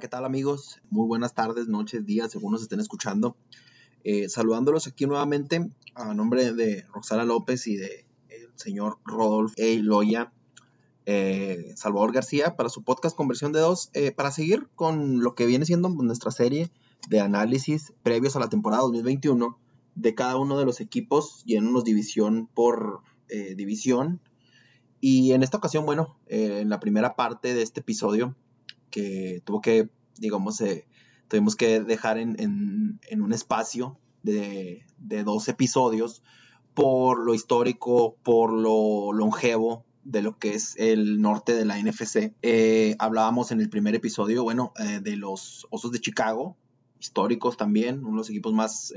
¿qué tal amigos? Muy buenas tardes, noches, días, según nos estén escuchando. Eh, saludándolos aquí nuevamente a nombre de Roxana López y de el señor Rodolfo A. Loya, eh, Salvador García, para su podcast Conversión de Dos, eh, para seguir con lo que viene siendo nuestra serie de análisis previos a la temporada 2021 de cada uno de los equipos, yéndonos división por división. Y en esta ocasión, bueno, en la primera parte de este episodio, que tuvo que, digamos, eh, tuvimos que dejar en, un espacio de, dos episodios por lo histórico, por lo longevo de lo que es el norte de la NFC. Eh, hablábamos en el primer episodio, bueno, eh, de los Osos de Chicago, históricos también, uno de los equipos más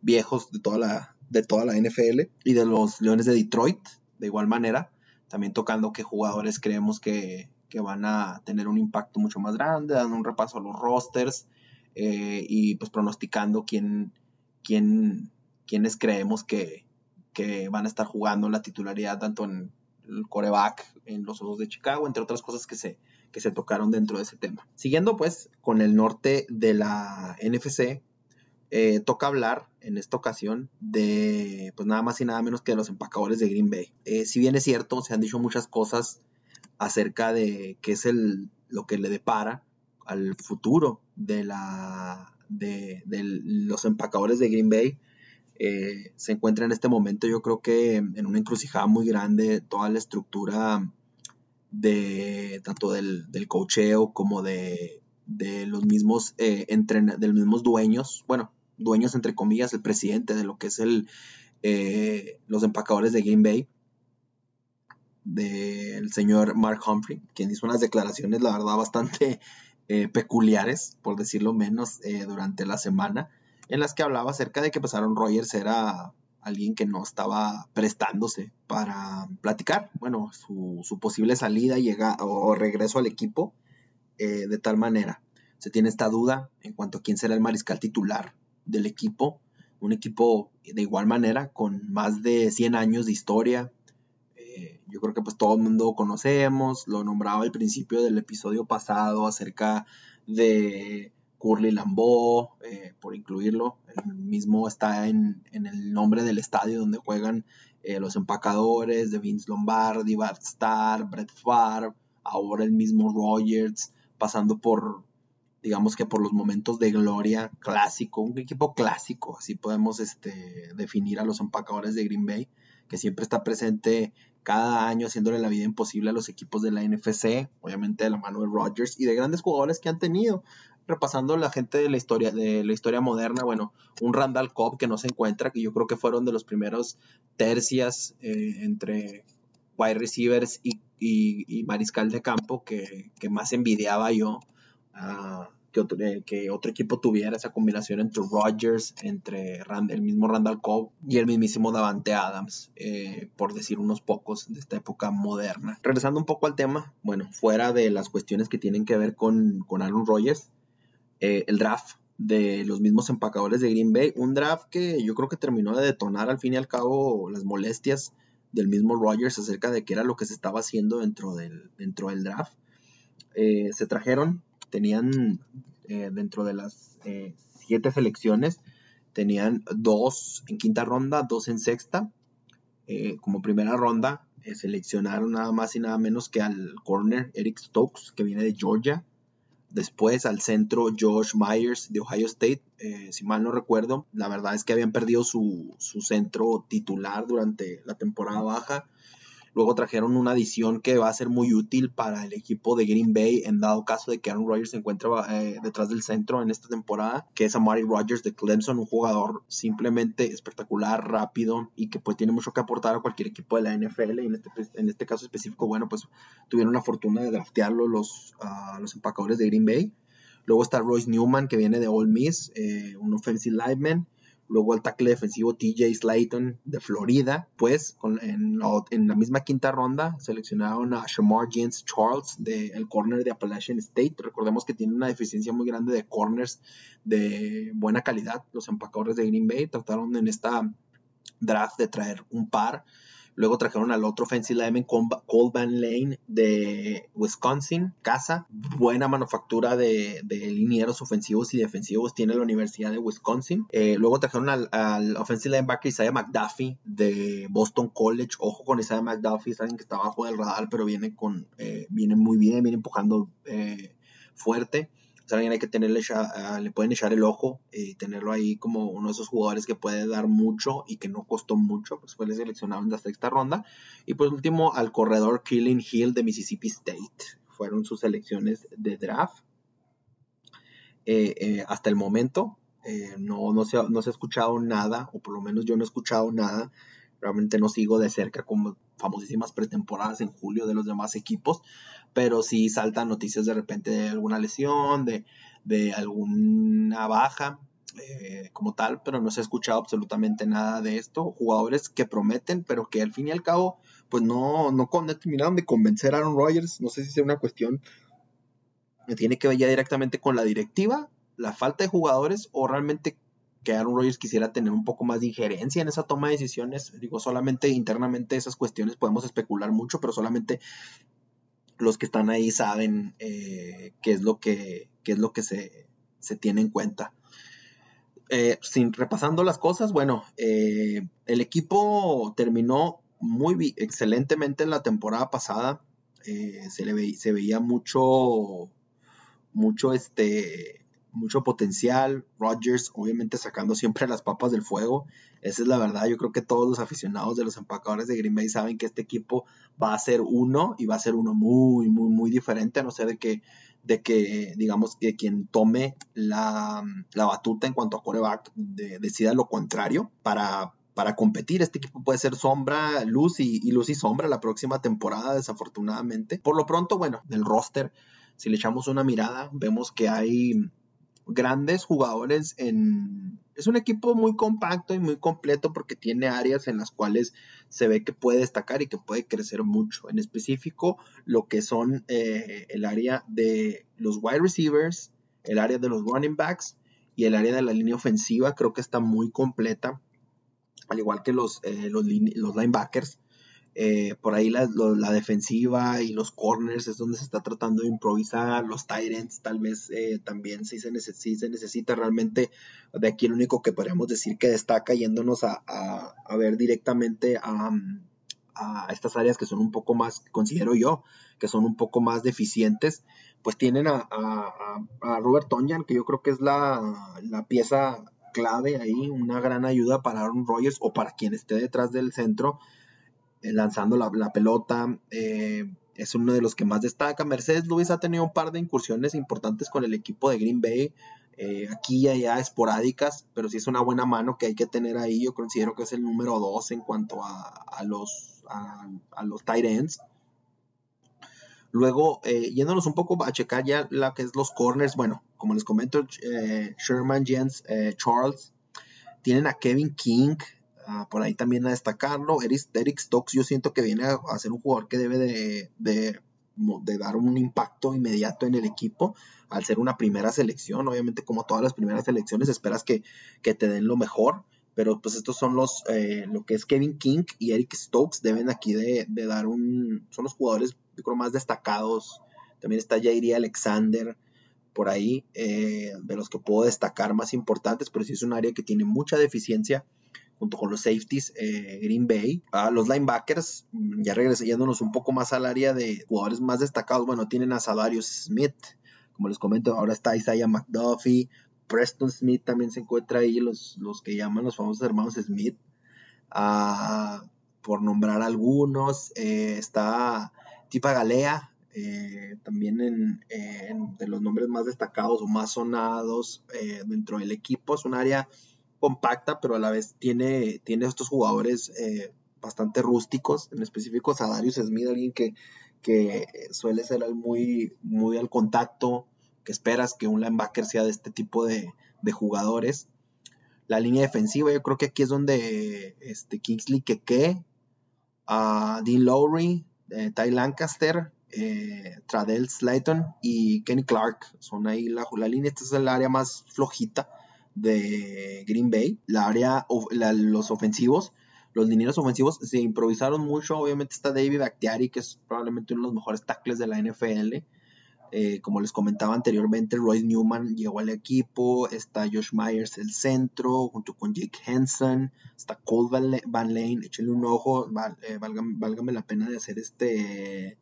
viejos de toda, la, de toda la NFL, y de los Leones de Detroit, de igual manera, también tocando qué jugadores creemos que, que van a tener un impacto mucho más grande, dando un repaso a los rosters eh, y pues pronosticando quién, quién, quiénes creemos que, van a estar jugando la titularidad tanto en el coreback, en los Osos de Chicago, entre otras cosas que se, que se tocaron dentro de ese tema. Siguiendo pues con el norte de la NFC, eh, toca hablar en esta ocasión de pues nada más y nada menos que de los empacadores de Green Bay. Eh, si bien es cierto, se han dicho muchas cosas acerca de qué es el, lo que le depara al futuro de, la, de, los empacadores de Green Bay. Eh, se encuentra en este momento yo creo que en una encrucijada muy grande toda la estructura de tanto del, del cocheo como de, los mismos eh, de mismos dueños, bueno, dueños entre comillas, el presidente de lo que es el eh, los empacadores de Green Bay del señor Mark Humphrey, quien hizo unas declaraciones, la verdad, bastante eh, peculiares, por decirlo menos, eh, durante la semana, en las que hablaba acerca de que pues Aaron Rodgers era alguien que no estaba prestándose para platicar, bueno, su, posible salida llega, o, regreso al equipo, eh, de tal manera. Se tiene esta duda en cuanto a quién será el mariscal titular del equipo, un equipo de igual manera con más de 100 años de historia, yo creo que pues todo el mundo conocemos, lo nombraba al principio del episodio pasado acerca de Curly Lambeau, eh, por incluirlo, el mismo está en, el nombre del estadio donde juegan eh, los empacadores de Vince Lombardi, Bart Starr, Brett Favre, ahora el mismo Rogers, pasando por, digamos que por los momentos de gloria clásico, un equipo clásico, así podemos este, definir a los empacadores de Green Bay, que siempre está presente cada año haciéndole la vida imposible a los equipos de la NFC, obviamente de la mano de Rodgers y de grandes jugadores que han tenido. Repasando la gente de la historia, de la historia moderna, bueno, un Randall Cobb que no se encuentra, que yo creo que fueron de los primeros tercias eh, entre wide receivers y, mariscal de campo que, que más envidiaba yo. Eh, que otro, equipo tuviera esa combinación entre Rodgers, entre el mismo Randall Cobb y el mismísimo Davante Adams, eh, por decir unos pocos de esta época moderna. Regresando un poco al tema, bueno, fuera de las cuestiones que tienen que ver con, con Aaron Rodgers, eh, el draft de los mismos empacadores de Green Bay, un draft que yo creo que terminó de detonar al fin y al cabo las molestias del mismo Rodgers acerca de qué era lo que se estaba haciendo dentro del, dentro del draft. se trajeron tenían eh, dentro de las eh, siete selecciones, tenían dos en quinta ronda, dos en sexta. Eh, como primera ronda seleccionaron nada más y nada menos que al corner Eric Stokes, que viene de Georgia. Después al centro Josh Myers de Ohio State, si mal no recuerdo. La verdad es que habían perdido su, su centro titular durante la temporada baja Luego trajeron una adición que va a ser muy útil para el equipo de Green Bay en dado caso de que Aaron Rodgers se encuentre eh, detrás del centro en esta temporada, que es Amari Rodgers de Clemson, un jugador simplemente espectacular, rápido y que pues tiene mucho que aportar a cualquier equipo de la NFL y en este, en este caso específico, bueno, pues tuvieron la fortuna de draftearlo los, los empacadores de Green Bay. Luego está Royce Newman, que viene de Ole Miss, eh, un offensive lineman. Luego el tackle defensivo TJ Slayton de Florida. Pues en, la, misma quinta ronda seleccionaron a Shamar James Charles del corner de Appalachian State. Recordemos que tiene una deficiencia muy grande de corners de buena calidad. Los empacadores de Green Bay trataron en esta draft de traer un par Luego trajeron al otro offensive lineman Van Lane de Wisconsin, casa, buena manufactura de, de, linieros ofensivos y defensivos tiene la Universidad de Wisconsin. Eh, luego trajeron al, al, offensive linebacker Isaiah McDuffie de Boston College. Ojo con Isaiah McDuffie, saben que está abajo del radar, pero viene con eh, viene muy bien, viene empujando eh, fuerte alguien hay que tenerle, ah, le pueden echar el ojo y tenerlo ahí como uno de esos jugadores que puede dar mucho y que no costó mucho, pues fue seleccionado en la sexta ronda. Y por último, al corredor Killing Hill de Mississippi State. Fueron sus selecciones de draft. Eh, eh, hasta el momento eh, no, no, se, no se ha escuchado nada, o por lo menos yo no he escuchado nada realmente no sigo de cerca como famosísimas pretemporadas en julio de los demás equipos, pero sí saltan noticias de repente de alguna lesión, de, de alguna baja eh, como tal, pero no se ha escuchado absolutamente nada de esto. Jugadores que prometen, pero que al fin y al cabo, pues no, no, terminaron de convencer a Aaron Rodgers. No sé si es una cuestión que tiene que ver ya directamente con la directiva, la falta de jugadores o realmente que Aaron Rodgers quisiera tener un poco más de injerencia en esa toma de decisiones. Digo, solamente internamente esas cuestiones podemos especular mucho, pero solamente los que están ahí saben eh, qué es lo que, es lo que se, tiene en cuenta. Eh, sin repasando las cosas, bueno, eh, el equipo terminó muy excelentemente en la temporada pasada. se le se veía mucho, mucho este, mucho potencial. Rodgers, obviamente, sacando siempre las papas del fuego. Esa es la verdad. Yo creo que todos los aficionados de los empacadores de Green Bay saben que este equipo va a ser uno y va a ser uno muy, muy, muy diferente. A no ser de que, de que digamos, que quien tome la, batuta en cuanto a coreback decida lo contrario para, para competir. Este equipo puede ser sombra, luz y, y, luz y sombra la próxima temporada, desafortunadamente. Por lo pronto, bueno, del roster, si le echamos una mirada, vemos que hay grandes jugadores en... Es un equipo muy compacto y muy completo porque tiene áreas en las cuales se ve que puede destacar y que puede crecer mucho. En específico, lo que son eh, el área de los wide receivers, el área de los running backs y el área de la línea ofensiva creo que está muy completa, al igual que los, eh, los, los linebackers. Eh, por ahí la, defensiva y los corners es donde se está tratando de improvisar. Los Tyrants tal vez eh, también sí se, se, necesita realmente. De aquí el único que podríamos decir que destaca yéndonos a, ver directamente a, estas áreas que son un poco más, considero yo, que son un poco más deficientes. Pues tienen a, Robert Tonyan, que yo creo que es la, la pieza clave ahí, una gran ayuda para Aaron Rodgers o para quien esté detrás del centro lanzando la, pelota. Eh, es uno de los que más destaca. Mercedes Luis ha tenido un par de incursiones importantes con el equipo de Green Bay. Eh, aquí y allá esporádicas, pero sí es una buena mano que hay que tener ahí. Yo considero que es el número 2 en cuanto a, los, a, los tight ends. Luego, yéndonos un poco a checar ya la que es los corners, bueno, como les comento, Sherman, Jens, Charles, tienen a Kevin King, Ah, por ahí también a destacarlo. Eric, Stokes yo siento que viene a, ser un jugador que debe de, dar un impacto inmediato en el equipo al ser una primera selección. Obviamente como todas las primeras selecciones esperas que, te den lo mejor. Pero pues estos son los, eh, lo que es Kevin King y Eric Stokes deben aquí de, dar un, son los jugadores yo creo más destacados. También está Jairi Alexander por ahí, eh, de los que puedo destacar más importantes, pero sí es un área que tiene mucha deficiencia junto con los safeties eh, Green Bay. A los linebackers, ya regresándonos un poco más al área de jugadores más destacados, bueno, tienen a Sadarius Smith, como les comento, ahora está Isaiah McDuffie, Preston Smith también se encuentra ahí, los, los que llaman los famosos hermanos Smith, ah, por nombrar algunos, eh, está Tipa Galea, eh, también en, de los nombres más destacados o más sonados dentro del equipo. Es un área compacta, pero a la vez tiene, tiene estos jugadores eh, bastante rústicos, en específico Sadarius Smith, alguien que, que suele ser muy, muy al contacto, que esperas que un linebacker sea de este tipo de, jugadores. La línea defensiva, yo creo que aquí es donde este, Kingsley Keke, uh, Dean Lowry, eh, Ty Lancaster, eh, Tradell Slayton y Kenny Clark son ahí la, la línea. Esta es el área más flojita de Green Bay, la área, los ofensivos, los linieros ofensivos se improvisaron mucho. Obviamente está David Actiari, que es probablemente uno de los mejores tackles de la NFL. Eh, como les comentaba anteriormente, Royce Newman llegó al equipo. Está Josh Myers el centro, junto con Jake Henson. Está Cole Van Lane. Échenle un ojo. Eh, válgame, la pena de hacer este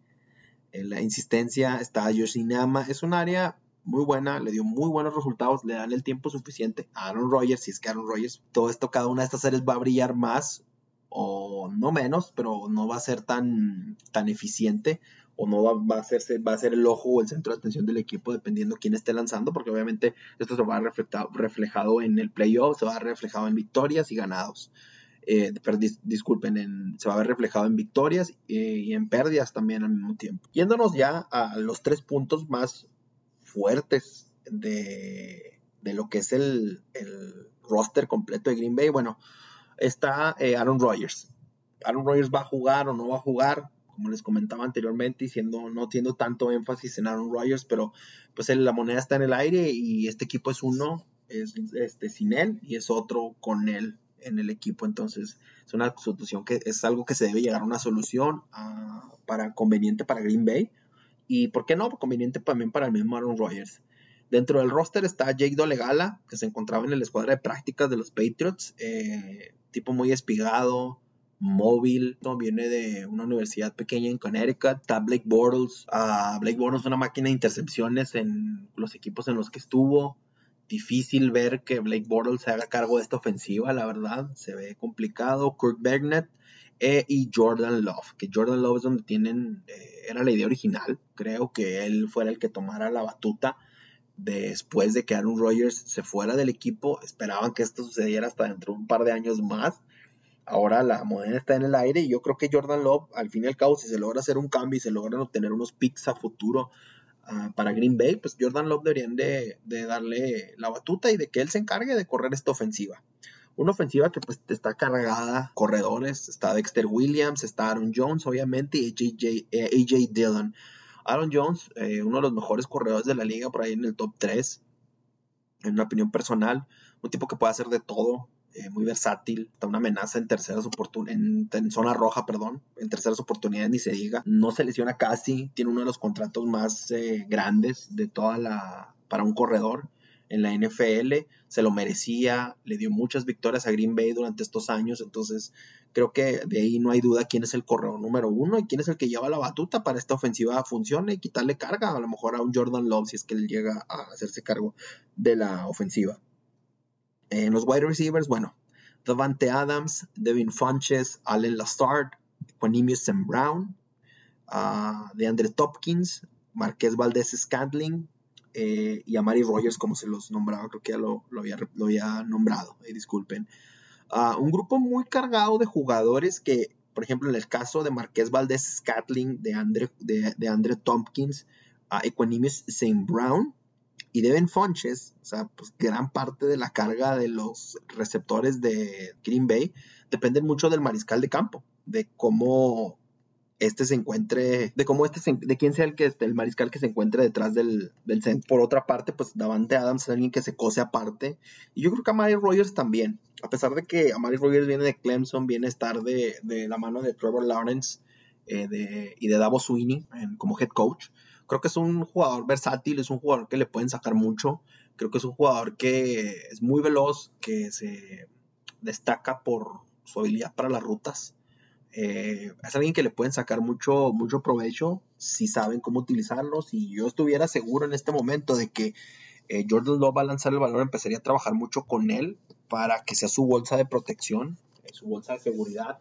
eh, la insistencia. Está Josh Inama. Es un área muy buena, le dio muy buenos resultados, le dan el tiempo suficiente a Aaron Rodgers, si es que Aaron Rodgers, todo esto, cada una de estas series va a brillar más o no menos, pero no va a ser tan, tan eficiente o no va, a hacerse, va a ser el ojo o el centro de atención del equipo dependiendo quién esté lanzando, porque obviamente esto se va a reflejado, reflejado en el playoff, se va a ver reflejado en victorias y ganados. Eh, disculpen, se va a ver reflejado en victorias eh, y en pérdidas también al mismo tiempo. Yéndonos ya a los tres puntos más fuertes de, de lo que es el, el roster completo de Green Bay, bueno, está eh, Aaron Rodgers. Aaron Rodgers va a jugar o no va a jugar, como les comentaba anteriormente, siendo, no tiendo tanto énfasis en Aaron Rodgers, pero pues la moneda está en el aire y este equipo es uno, es este, sin él y es otro con él en el equipo. Entonces es una solución que es algo que se debe llegar a una solución ah, para conveniente para Green Bay y por qué no conveniente también para el mismo Aaron Rodgers. Dentro del roster está Jake Dolegala, que se encontraba en el escuadra de prácticas de los Patriots. Eh, tipo muy espigado, móvil, ¿no? viene de una universidad pequeña en Connecticut. Está Blake Bortles. Uh, Blake Bortles es una máquina de intercepciones en los equipos en los que estuvo. Difícil ver que Blake Bortles se haga cargo de esta ofensiva, la verdad. Se ve complicado. Kurt Bergnet eh, y Jordan Love. Que Jordan Love es donde tienen, eh, era la idea original. Creo que él fuera el que tomara la batuta después de que Aaron Rodgers se fuera del equipo, esperaban que esto sucediera hasta dentro de un par de años más. Ahora la moneda está en el aire y yo creo que Jordan Love, al fin y al cabo, si se logra hacer un cambio y se logran obtener unos picks a futuro ah, para Green Bay, pues Jordan Love deberían de, darle la batuta y de que él se encargue de correr esta ofensiva. Una ofensiva que pues está cargada corredores, está Dexter Williams, está Aaron Jones, obviamente, y AJ, AJ Dillon. Aaron Jones, eh, uno de los mejores corredores de la liga, por ahí en el top 3, en una opinión personal, un tipo que puede hacer de todo, eh, muy versátil, está una amenaza en terceras oportunidades, en, zona roja, perdón, en terceras oportunidades ni se diga, no se lesiona casi, tiene uno de los contratos más eh, grandes de toda la, para un corredor, en la NFL, se lo merecía, le dio muchas victorias a Green Bay durante estos años, entonces creo que de ahí no hay duda quién es el corredor número uno y quién es el que lleva la batuta para esta ofensiva funcione y quitarle carga a lo mejor a un Jordan Love si es que él llega a hacerse cargo de la ofensiva. En los wide receivers, bueno, Davante Adams, Devin Funches, Allen Lazard, Quanimius Brown, uh, DeAndre Topkins, Marqués Valdez Scantling, eh, y a Mary Rogers, como se los nombraba, creo que ya lo, había, nombrado, eh, disculpen. Ah, un grupo muy cargado de jugadores que, por ejemplo, en el caso de Marqués Valdés Scatling, de Andre, Tompkins, a Equanimous St. Brown y Devin Funches, o sea, pues gran parte de la carga de los receptores de Green Bay dependen mucho del mariscal de campo, de cómo este se encuentre, de cómo este, de quién sea el que el mariscal que se encuentre detrás del, del centro. Por otra parte, pues Davante Adams es alguien que se cose aparte. Y yo creo que Amari Rogers también. A pesar de que Amari Rogers viene de Clemson, viene a estar de, la mano de Trevor Lawrence eh, y de Davos Sweeney como head coach. Creo que es un jugador versátil, es un jugador que le pueden sacar mucho. Creo que es un jugador que es muy veloz, que se destaca por su habilidad para las rutas. Eh, es alguien que le pueden sacar mucho, mucho provecho si saben cómo utilizarlo. Si yo estuviera seguro en este momento de que eh, Jordan Love va a lanzar el balón, empezaría a trabajar mucho con él para que sea su bolsa de protección, su bolsa de seguridad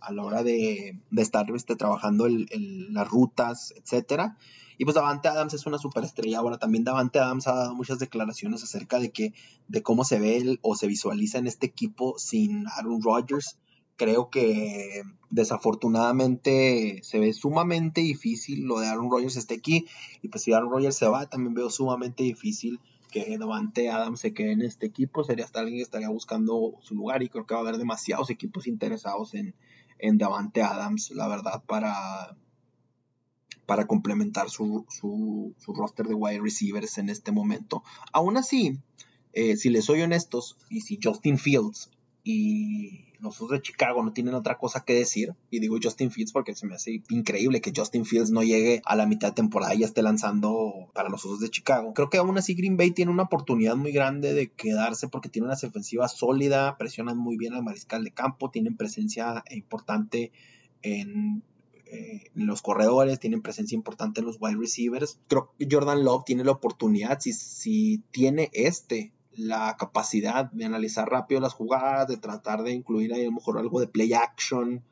a la hora de, estar este, trabajando las rutas, etcétera. Y pues Davante Adams es una superestrella. Ahora también Davante Adams ha dado muchas declaraciones acerca de que de cómo se ve él o se visualiza en este equipo sin Aaron Rodgers creo que desafortunadamente se ve sumamente difícil lo de Aaron Rodgers esté aquí. Y pues si Aaron Rodgers se va, también veo sumamente difícil que Davante Adams se quede en este equipo. Sería hasta alguien que estaría buscando su lugar y creo que va a haber demasiados equipos interesados en, en Davante Adams, la verdad, para, para complementar su, su, roster de wide receivers en este momento. Aún así, eh, si les soy honestos, y si Justin Fields y los de Chicago no tienen otra cosa que decir. Y digo Justin Fields porque se me hace increíble que Justin Fields no llegue a la mitad de temporada y ya esté lanzando para los Osos de Chicago. Creo que aún así Green Bay tiene una oportunidad muy grande de quedarse porque tiene una defensiva sólida, presionan muy bien al mariscal de campo, tienen presencia importante en eh, los corredores, tienen presencia importante en los wide receivers. Creo que Jordan Love tiene la oportunidad, si, si tiene este la capacidad de analizar rápido las jugadas, de tratar de incluir ahí a lo mejor algo de play action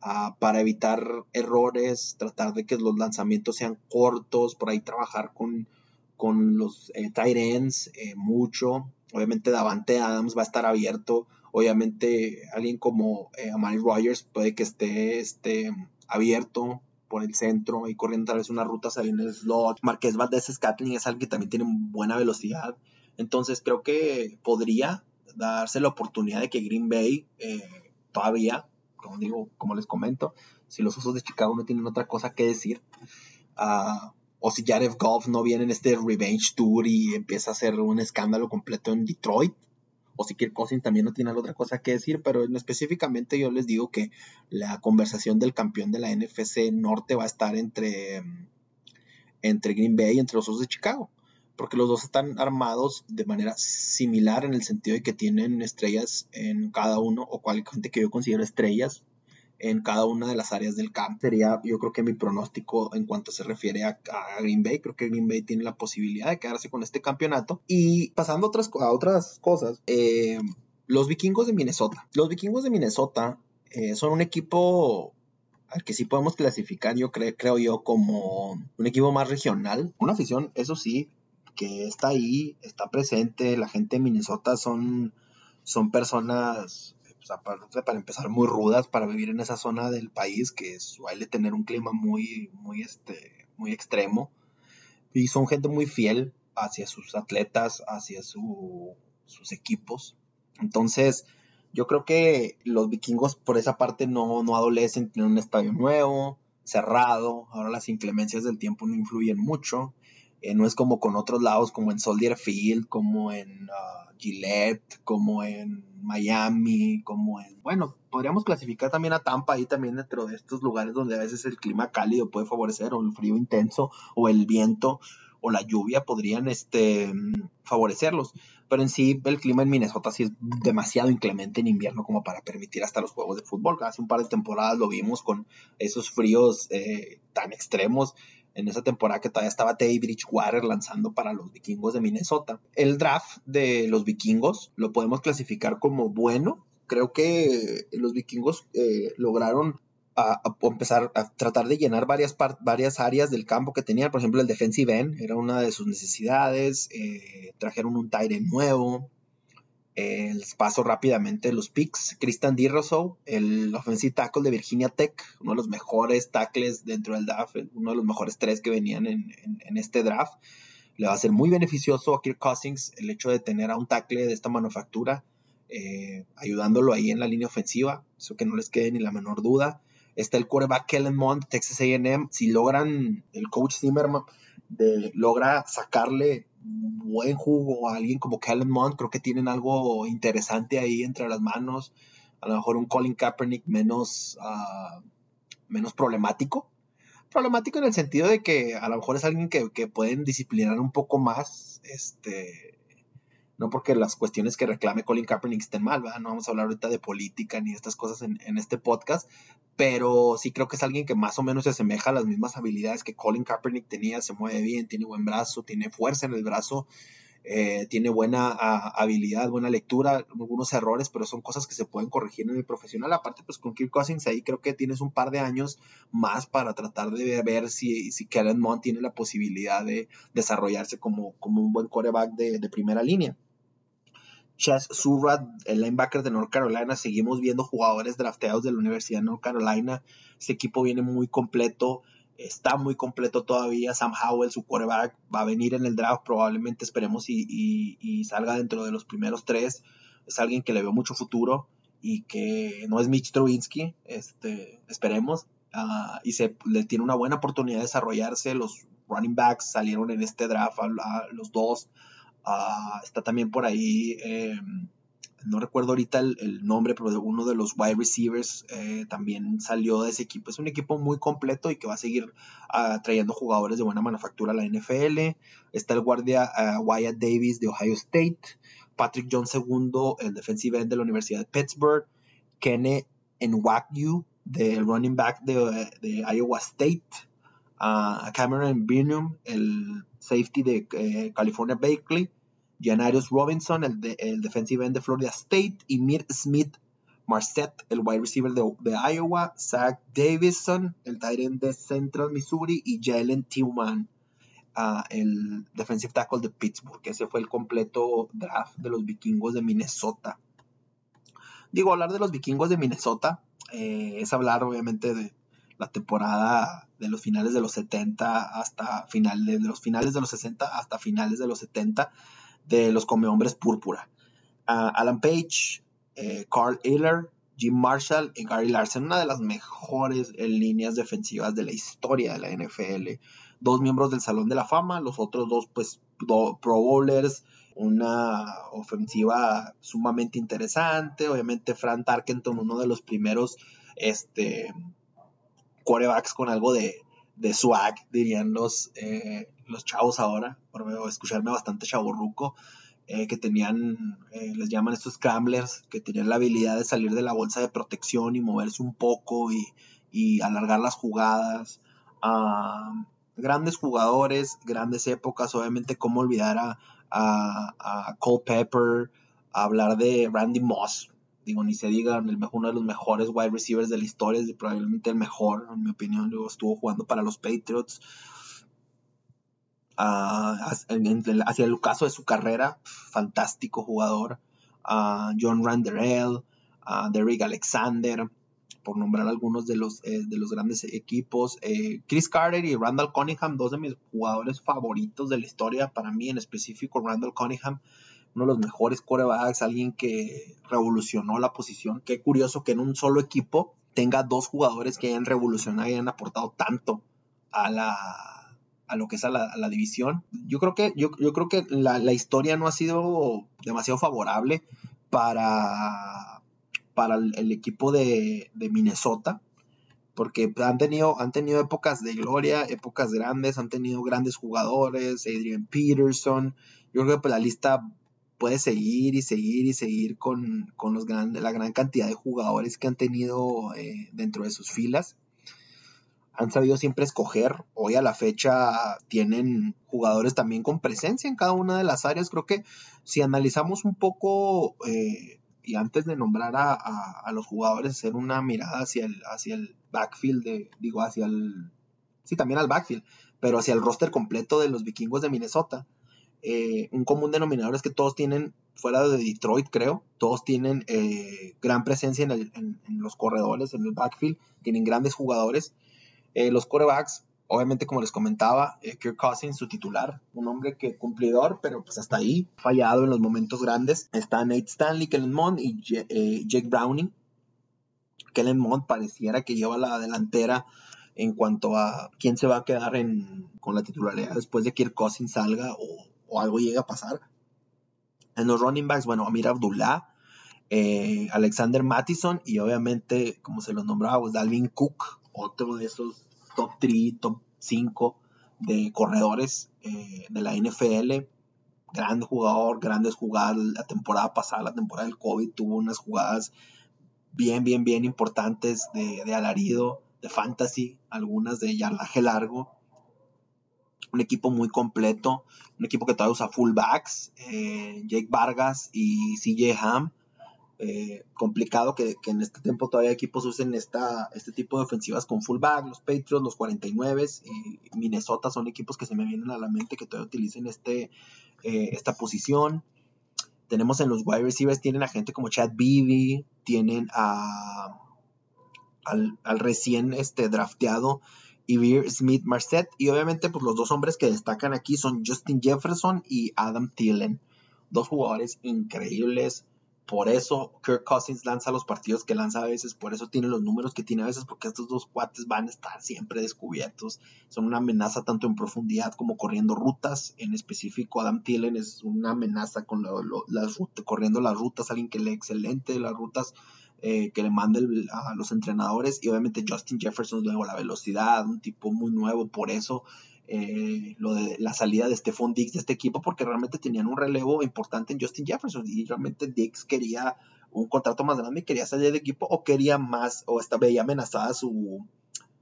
ah, para evitar errores, tratar de que los lanzamientos sean cortos, por ahí trabajar con, con los eh, tight ends eh, mucho. Obviamente Davante Adams va a estar abierto. Obviamente alguien como eh, Amari Rogers puede que esté, esté abierto por el centro y corriendo tal vez una ruta saliendo en slot. Marqués Valdez Scatling es alguien que también tiene buena velocidad. Entonces creo que podría darse la oportunidad de que Green Bay eh, todavía, como digo, como les comento, si los usos de Chicago no tienen otra cosa que decir, uh, o si Jared Goff no viene en este Revenge Tour y empieza a hacer un escándalo completo en Detroit, o si Kirk Cousins también no tiene otra cosa que decir, pero específicamente yo les digo que la conversación del campeón de la NFC Norte va a estar entre, entre Green Bay y entre los Osos de Chicago porque los dos están armados de manera similar en el sentido de que tienen estrellas en cada uno, o gente que yo considero estrellas en cada una de las áreas del campo. Sería, yo creo que mi pronóstico en cuanto se refiere a, Green Bay. Creo que Green Bay tiene la posibilidad de quedarse con este campeonato. Y pasando a otras, a otras cosas, eh, los vikingos de Minnesota. Los vikingos de Minnesota eh, son un equipo al que sí podemos clasificar, yo creo yo, como un equipo más regional. Una afición, eso sí, que está ahí, está presente, la gente de Minnesota son, son personas, para, empezar, muy rudas para vivir en esa zona del país que suele tener un clima muy, muy, este, muy extremo. Y son gente muy fiel hacia sus atletas, hacia sus equipos. Entonces, yo creo que los vikingos por esa parte no, no adolecen, tienen un estadio nuevo, cerrado, ahora las inclemencias del tiempo no influyen mucho. Eh, no es como con otros lados, como en Soldier Field, como en uh, Gillette, como en Miami, como en... Bueno, podríamos clasificar también a Tampa ahí también dentro de estos lugares donde a veces el clima cálido puede favorecer, o el frío intenso, o el viento, o la lluvia podrían este, favorecerlos. Pero en sí, el clima en Minnesota sí es demasiado inclemente en invierno como para permitir hasta los juegos de fútbol. Hace un par de temporadas lo vimos con esos fríos eh, tan extremos en esa temporada que todavía estaba Teddy Bridgewater lanzando para los vikingos de Minnesota. El draft de los vikingos lo podemos clasificar como bueno. Creo que los vikingos eh, lograron a, empezar a tratar de llenar varias, varias áreas del campo que tenían. Por ejemplo, el defensive end era una de sus necesidades. Eh, trajeron un Tyrant nuevo les paso rápidamente los picks. Christian D. el offensive tackle de Virginia Tech, uno de los mejores tackles dentro del draft, uno de los mejores tres que venían en, este draft. Le va a ser muy beneficioso a Kirk Cousins el hecho de tener a un tackle de esta manufactura eh, ayudándolo ahí en la línea ofensiva, eso que no les quede ni la menor duda. Está el quarterback Kellen Mond, Texas AM. Si logran, el coach Zimmerman de, logra sacarle buen jugo alguien como Kellen Mond, creo que tienen algo interesante ahí entre las manos. A lo mejor un Colin Kaepernick menos, ah, menos problemático. Problemático en el sentido de que a lo mejor es alguien que, que pueden disciplinar un poco más. Este, no porque las cuestiones que reclame Colin Kaepernick estén mal, ¿verdad? No vamos a hablar ahorita de política ni de estas cosas en, este podcast, pero sí creo que es alguien que más o menos se asemeja a las mismas habilidades que Colin Kaepernick tenía, se mueve bien, tiene buen brazo, tiene fuerza en el brazo, eh, tiene buena habilidad, buena lectura, algunos errores, pero son cosas que se pueden corregir en el profesional. Aparte, pues con Kirk Cousins ahí creo que tienes un par de años más para tratar de ver si, si Kellen Mond tiene la posibilidad de desarrollarse como, como un buen coreback de primera línea. Chas Surratt, el linebacker de North Carolina. Seguimos viendo jugadores drafteados de la Universidad de North Carolina. Ese equipo viene muy completo. Está muy completo todavía. Sam Howell, su quarterback, va a venir en el draft. Probablemente esperemos y, salga dentro de los primeros tres. Es alguien que le veo mucho futuro y que no es Mitch Trubinsky. Este, esperemos. Ah, y se le tiene una buena oportunidad de desarrollarse. Los running backs salieron en este draft, los dos. Ah, está también por ahí eh, no recuerdo ahorita el, nombre, pero uno de los wide receivers eh, también salió de ese equipo. Es un equipo muy completo y que va a seguir uh, trayendo jugadores de buena manufactura a la NFL. Está el guardia uh, Wyatt Davis de Ohio State, Patrick Jones II, el defensive end de la Universidad de Pittsburgh, Kenne Nwagyu del running back de, Iowa State, Cameron Bynum, el safety de eh, California Berkeley, Janarius Robinson, el, defensive end de Florida State, y Mir Smith Marset, el wide receiver de, Iowa, Zach Davison, el tight end de Central Missouri, y Jalen Tillman, uh, el defensive tackle de Pittsburgh. Ese fue el completo draft de los vikingos de Minnesota. Digo, hablar de los vikingos de Minnesota eh, es hablar obviamente de la temporada de los finales de los 70 hasta finales de los finales de los 60 hasta finales de los 70 de los Comehombres Púrpura. Alan Page, eh, Carl Ehler, Jim Marshall y Gary Larson, una de las mejores líneas defensivas de la historia de la NFL. Dos miembros del Salón de la Fama, los otros dos, pues, Pro Bowlers, una ofensiva sumamente interesante. Obviamente, Frank Tarkenton, uno de los primeros este, quarterbacks con algo de, de swag, dirían los, eh, los chavos ahora, por escucharme bastante chaborruco, eh, que tenían, eh, les llaman estos scramblers, que tenían la habilidad de salir de la bolsa de protección y moverse un poco y, alargar las jugadas. Grandes jugadores, grandes épocas, obviamente, cómo olvidar a, a, Cole Pepper, hablar de Randy Moss, digo, ni se diga, uno de los mejores wide receivers de la historia, es probablemente el mejor, en mi opinión, luego estuvo jugando para los Patriots. Uh, hacia el caso de su carrera, fantástico jugador. Uh, John Randerell, uh, Derrick Alexander, por nombrar algunos de los, eh, de los grandes equipos. Eh, Chris Carter y Randall Cunningham, dos de mis jugadores favoritos de la historia, para mí en específico Randall Cunningham uno de los mejores corebacks, alguien que revolucionó la posición. Qué curioso que en un solo equipo tenga dos jugadores que hayan revolucionado y hayan aportado tanto a la a lo que es a la, división. Yo creo que, yo, creo que la, historia no ha sido demasiado favorable para, para el, equipo de, de, Minnesota, porque han tenido, han tenido épocas de gloria, épocas grandes, han tenido grandes jugadores, Adrian Peterson. Yo creo que pues, la lista puede seguir y seguir y seguir con, los la gran cantidad de jugadores que han tenido eh, dentro de sus filas. Han sabido siempre escoger. Hoy a la fecha tienen jugadores también con presencia en cada una de las áreas. Creo que si analizamos un poco eh, y antes de nombrar a, los jugadores, hacer una mirada hacia el, hacia el backfield, de, digo, hacia el... Sí, también al backfield, pero hacia el roster completo de los vikingos de Minnesota eh, un común denominador es que todos tienen, fuera de Detroit creo, todos tienen eh, gran presencia en, los corredores, en el backfield, tienen grandes jugadores. Eh, los quarterbacks, obviamente como les comentaba, Kirk Cousins, su titular, un hombre que cumplidor, pero pues hasta ahí, fallado en los momentos grandes. Está Nate Stanley, Kellen Mond y Jake Browning. Kellen Mond pareciera que lleva la delantera en cuanto a quién se va a quedar con la titularidad después de que Kirk Cousins salga o o algo llega a pasar. En los running backs, bueno, Amir Abdullah, eh, Alexander Mattison y obviamente, como se los nombraba, pues Dalvin Cook, otro de esos top 3, top 5 de corredores eh, de la NFL. Gran jugador, grandes jugadas. La temporada pasada, la temporada del COVID, tuvo unas jugadas bien, bien, bien importantes de, de alarido, de fantasy, algunas de yardaje largo un equipo muy completo, un equipo que todavía usa fullbacks, eh, Jake Vargas y CJ Ham. Eh, complicado que, en este tiempo todavía equipos usen esta, este tipo de ofensivas con fullback, los Patriots, los 49 y Minnesota son equipos que se me vienen a la mente que todavía utilicen este, eh, esta posición. Tenemos en los wide receivers, tienen a gente como Chad Beebe, tienen a, al, al recién este, drafteado y Beer Smith Marset. Y obviamente, pues los dos hombres que destacan aquí son Justin Jefferson y Adam Thielen. Dos jugadores increíbles, por eso Kirk Cousins lanza los partidos que lanza a veces, por eso tiene los números que tiene a veces, porque estos dos cuates van a estar siempre descubiertos. Son una amenaza tanto en profundidad como corriendo rutas. En específico, Adam Thielen es una amenaza con las corriendo las rutas, alguien que lee excelente las rutas. Eh, que le mande a los entrenadores y obviamente Justin Jefferson luego la velocidad, un tipo muy nuevo, por eso eh, lo de la salida de Stephon Diggs de este equipo porque realmente tenían un relevo importante en Justin Jefferson y realmente Diggs quería un contrato más grande, quería salir de equipo o quería más o esta veía amenazada su,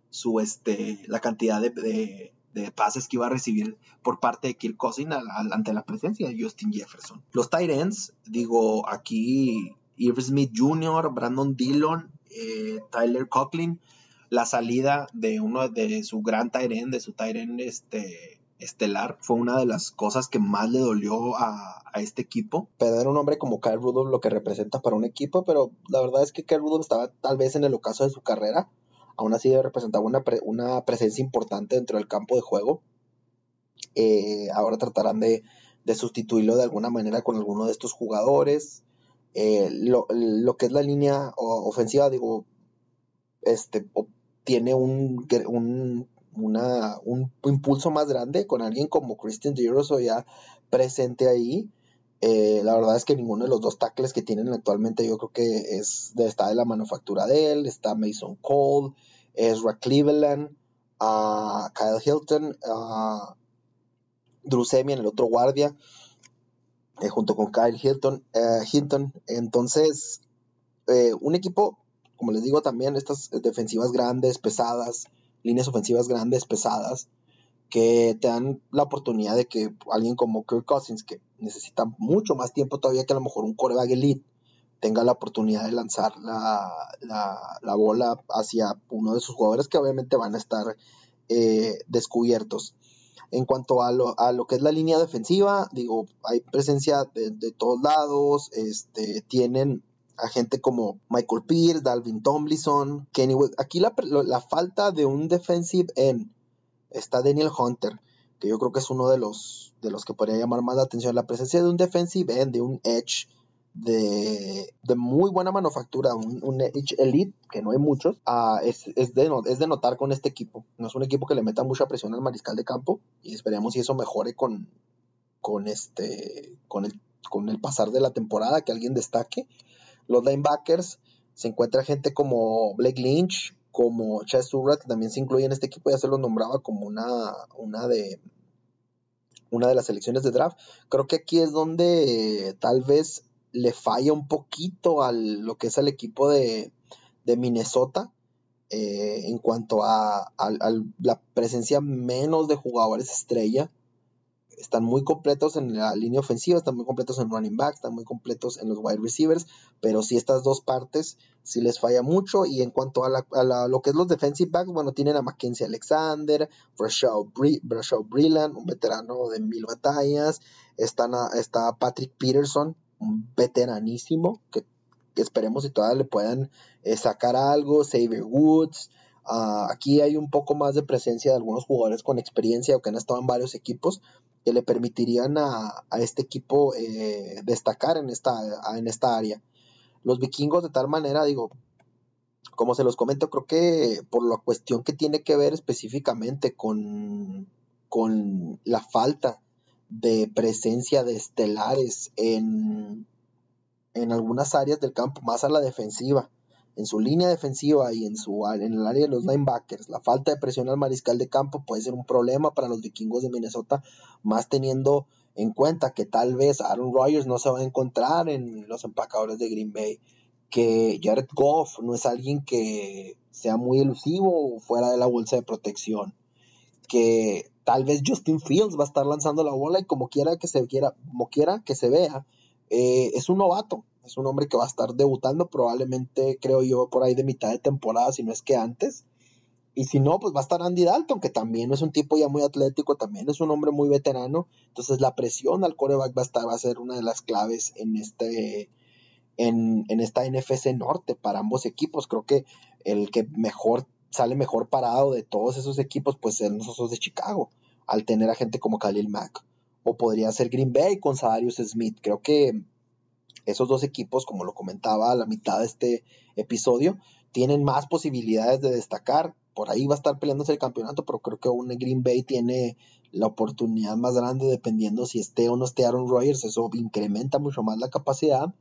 su este, la cantidad de, de, pases que iba a recibir por parte de Kirk Cousins ante la presencia de Justin Jefferson. Los ends, digo aquí Irv Smith Jr., Brandon Dillon, eh, Tyler Coughlin, la salida de uno de su gran Tyren, de su Tyren este, estelar, fue una de las cosas que más le dolió a, este equipo. Perder un hombre como Kyle Rudolph lo que representa para un equipo, pero la verdad es que Kyle Rudolph estaba tal vez en el ocaso de su carrera, aún así representaba una, una presencia importante dentro del campo de juego. Eh, ahora tratarán de, sustituirlo de alguna manera con alguno de estos jugadores. Eh, lo, lo, que es la línea ofensiva, digo, este, tiene un, un, un impulso más grande con alguien como Christian o ya presente ahí. Eh, la verdad es que ninguno de los dos tackles que tienen actualmente yo creo que es está de la manufactura de él. Está Mason Cole, Ezra Cleveland, uh, Kyle Hilton, uh, Drew Semian, el otro guardia, eh, junto con Kyle Hilton. Eh. Entonces, un equipo como les digo también, estas defensivas grandes, pesadas, líneas ofensivas grandes, pesadas, que te dan la oportunidad de que alguien como Kirk Cousins, que necesita mucho más tiempo todavía que a lo mejor un coreback elite, tenga la oportunidad de lanzar la, bola hacia uno de sus jugadores que obviamente van a estar eh, descubiertos. En cuanto a lo, a lo, que es la línea defensiva, digo, hay presencia de, de todos lados, este, tienen a gente como Michael Pierce, Dalvin Tomlinson, Kenny Aquí la, falta de un defensive end está Daniel Hunter, que yo creo que es uno de los, de los que podría llamar más la atención. La presencia de un defensive end, de un edge de, muy buena manufactura, un, edge elite, que no hay muchos, ah, es, es, de, es de notar con este equipo. No es un equipo que le meta mucha presión al mariscal de campo y esperemos si eso mejore con, con, este, con, el, con el pasar de la temporada, que alguien destaque. Los linebackers se encuentra gente como Blake Lynch, como Chess Surratt, que también se incluye en este equipo, ya se los nombraba como una, una de una de las selecciones de draft. Creo que aquí es donde tal vez le falla un poquito a lo que es el equipo de, Minnesota eh, en cuanto a, a, la presencia menos de jugadores estrella están muy completos en la línea ofensiva, están muy completos en running back, están muy completos en los wide receivers, pero si estas dos partes sí les falla mucho. Y en cuanto a, lo que es los defensive backs, bueno, tienen a Mackenzie Alexander, Brashaw, Brilland, un veterano de mil batallas, está Patrick Peterson, veteranísimo, que, esperemos si todavía le puedan eh, sacar algo, Xavier Woods. Ah, aquí hay un poco más de presencia de algunos jugadores con experiencia o que han estado en varios equipos, que le permitirían a, este equipo eh, destacar en esta, en esta área. Los vikingos de tal manera, digo, como se los comento, creo que por la cuestión que tiene que ver específicamente con, con la falta de presencia de estelares en, en algunas áreas del campo, más a la defensiva, en su línea defensiva y en, su, en el área de los linebackers, la falta de presión al mariscal de campo puede ser un problema para los vikingos de Minnesota, más teniendo en cuenta que tal vez Aaron Rodgers no se va a encontrar en los empacadores de Green Bay, que Jared Goff no es alguien que sea muy elusivo fuera de la bolsa de protección, que tal vez Justin Fields va a estar lanzando la bola y como quiera que se quiera, como quiera que se vea, eh, es un novato, es un hombre que va a estar debutando probablemente, creo yo, por ahí de mitad de temporada, si no es que antes. Y si no, pues va a estar Andy Dalton, que también es un tipo ya muy atlético, también es un hombre muy veterano. Entonces la presión al coreback va a estar, va a ser una de las claves en este, en, en esta NFC Norte para ambos equipos. Creo que el que mejor sale mejor parado de todos esos equipos, pues ser nosotros de Chicago, al tener a gente como Khalil Mack. O podría ser Green Bay con Sadarius Smith. Creo que Esos dos equipos, como lo comentaba a la mitad de este episodio, tienen más posibilidades de destacar. Por ahí va a estar peleándose el campeonato, pero creo que un Green Bay tiene la oportunidad más grande dependiendo si esté o no esté Aaron Rodgers. Eso incrementa mucho más la capacidad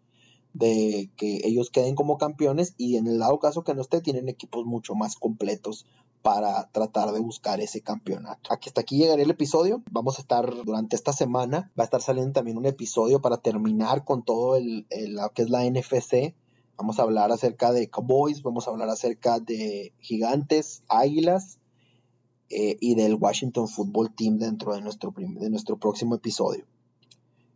de que ellos queden como campeones y en el lado caso que no esté, tienen equipos mucho más completos para tratar de buscar ese campeonato. Aquí hasta aquí llegaré el episodio. Vamos a estar durante esta semana, va a estar saliendo también un episodio para terminar con todo el, lo que es la NFC. Vamos a hablar acerca de Cowboys, vamos a hablar acerca de Gigantes, Águilas eh, y del Washington Football Team dentro de nuestro, de nuestro próximo episodio.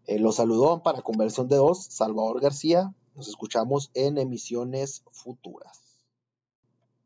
Eh, los saludó para Conversión de Dos, Salvador García. Nos escuchamos en emisiones futuras.